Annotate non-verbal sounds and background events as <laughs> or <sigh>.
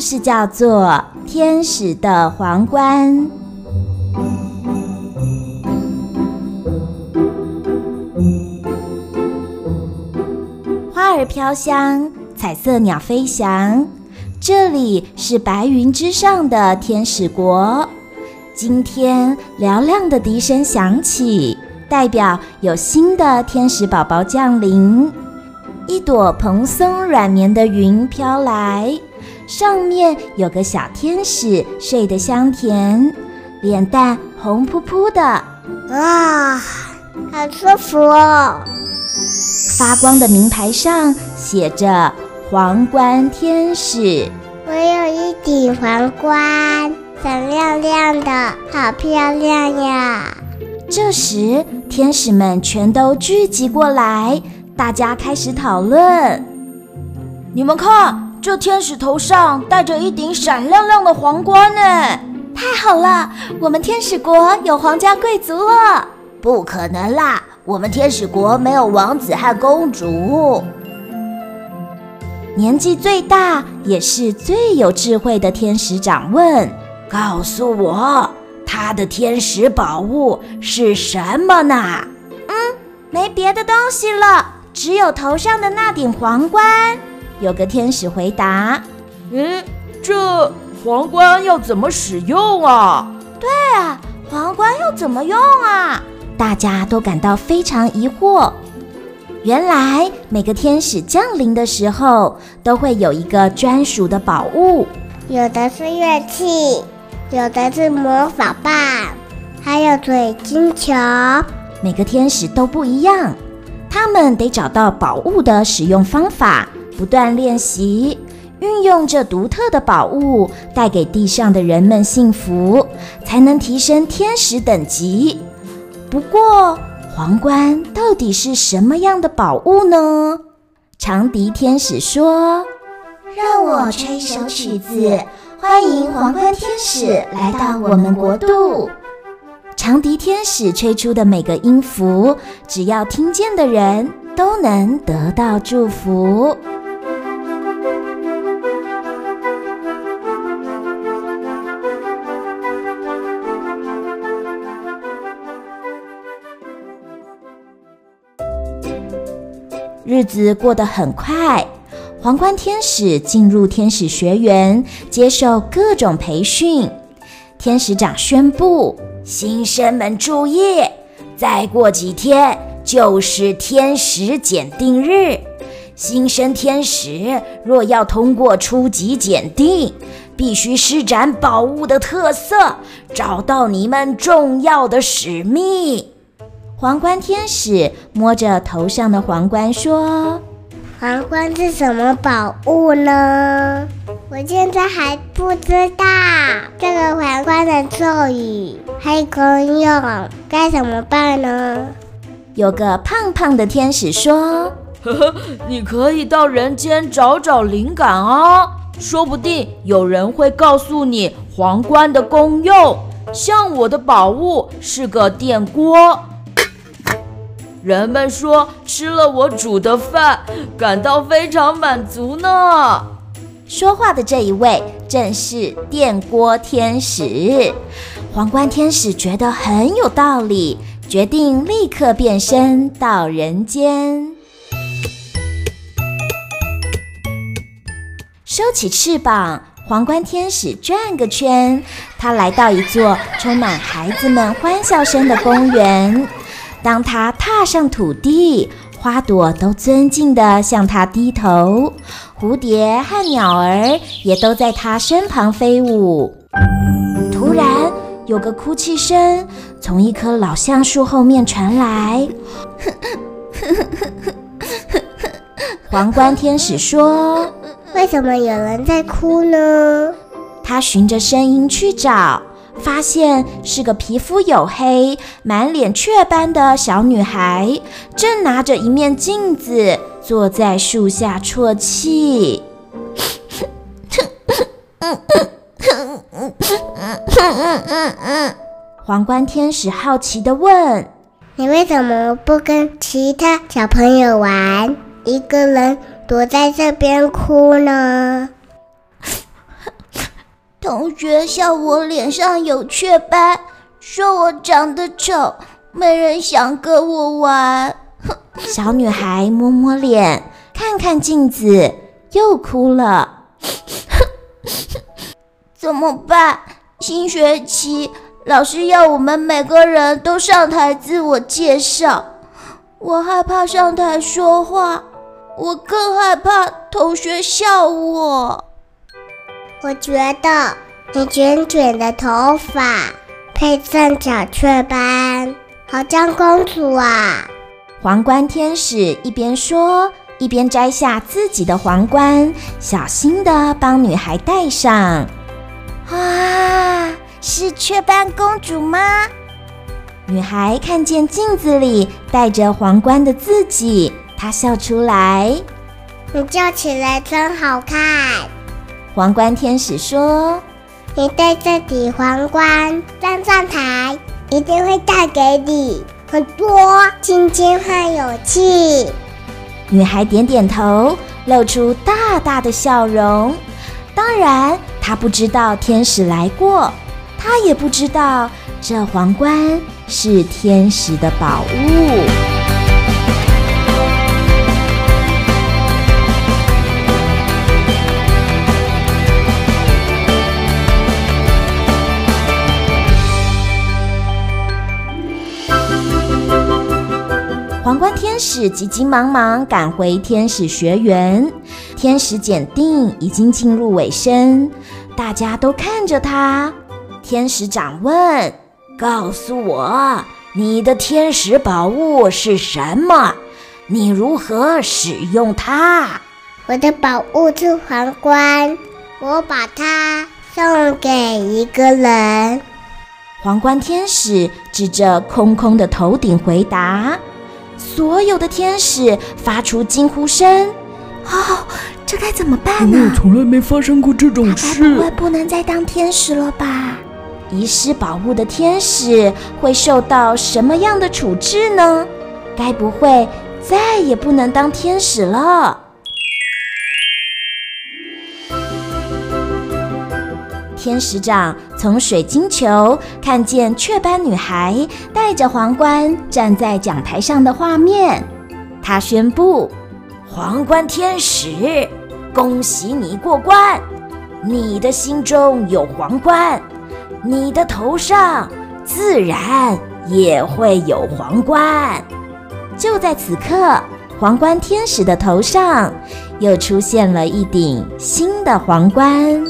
故事叫做《天使的皇冠》。花儿飘香，彩色鸟飞翔，这里是白云之上的天使国。今天嘹亮的笛声响起，代表有新的天使宝宝降临。一朵蓬松软绵的云飘来，上面有个小天使睡得香甜，脸蛋红扑扑的，啊，好舒服哦！发光的名牌上写着“皇冠天使”。我有一顶皇冠，闪亮亮的，好漂亮呀！这时，天使们全都聚集过来。大家开始讨论。你们看，这天使头上戴着一顶闪亮亮的皇冠呢！太好了，我们天使国有皇家贵族了。不可能啦，我们天使国没有王子和公主。年纪最大也是最有智慧的天使长问：“告诉我，他的天使宝物是什么呢？”嗯，没别的东西了。只有头上的那顶皇冠，有个天使回答：“嗯，这皇冠要怎么使用啊？”“对啊，皇冠要怎么用啊？”大家都感到非常疑惑。原来每个天使降临的时候，都会有一个专属的宝物，有的是乐器，有的是魔法棒，还有水晶球。每个天使都不一样。他们得找到宝物的使用方法，不断练习，运用这独特的宝物，带给地上的人们幸福，才能提升天使等级。不过，皇冠到底是什么样的宝物呢？长笛天使说：“让我吹一首曲子，欢迎皇冠天使来到我们国度。”长笛天使吹出的每个音符，只要听见的人都能得到祝福。日子过得很快，皇冠天使进入天使学园，接受各种培训。天使长宣布。新生们注意，再过几天就是天使检定日。新生天使若要通过初级检定，必须施展宝物的特色，找到你们重要的使命。皇冠天使摸着头上的皇冠说。皇冠是什么宝物呢？我现在还不知道这个皇冠的咒语还有功用，该怎么办呢？有个胖胖的天使说：“呵呵，你可以到人间找找灵感哦，说不定有人会告诉你皇冠的功用。像我的宝物是个电锅。”人们说吃了我煮的饭，感到非常满足呢。说话的这一位正是电锅天使。皇冠天使觉得很有道理，决定立刻变身到人间。收起翅膀，皇冠天使转个圈，他来到一座充满孩子们欢笑声的公园。当他踏上土地，花朵都尊敬地向他低头，蝴蝶和鸟儿也都在他身旁飞舞。突然，有个哭泣声从一棵老橡树后面传来。<laughs> 皇冠天使说：“ <laughs> 为什么有人在哭呢？”他循着声音去找。发现是个皮肤黝黑、满脸雀斑的小女孩，正拿着一面镜子坐在树下啜泣。皇冠天使好奇地问：“你为什么不跟其他小朋友玩，一个人躲在这边哭呢？”同学笑我脸上有雀斑，说我长得丑，没人想跟我玩。哼 <laughs> 小女孩摸摸脸，看看镜子，又哭了。<laughs> 怎么办？新学期老师要我们每个人都上台自我介绍，我害怕上台说话，我更害怕同学笑我。我觉得你卷卷的头发配上小雀斑，好像公主啊！皇冠天使一边说，一边摘下自己的皇冠，小心的帮女孩戴上。啊，是雀斑公主吗？女孩看见镜子里戴着皇冠的自己，她笑出来：“你叫起来真好看。”皇冠天使说：“你戴这顶皇冠站上台，一定会带给你很多金钱和勇气。”女孩点点头，露出大大的笑容。当然，她不知道天使来过，她也不知道这皇冠是天使的宝物。冠天使急急忙忙赶回天使学园，天使检定已经进入尾声，大家都看着他。天使长问：“告诉我，你的天使宝物是什么？你如何使用它？”我的宝物是皇冠，我把它送给一个人。皇冠天使指着空空的头顶回答。所有的天使发出惊呼声：“哦，这该怎么办呢？我从来没发生过这种事。该不会不能再当天使了吧？遗失宝物的天使会受到什么样的处置呢？该不会再也不能当天使了？”天使长从水晶球看见雀斑女孩戴着皇冠站在讲台上的画面，他宣布：“皇冠天使，恭喜你过关！你的心中有皇冠，你的头上自然也会有皇冠。”就在此刻，皇冠天使的头上又出现了一顶新的皇冠。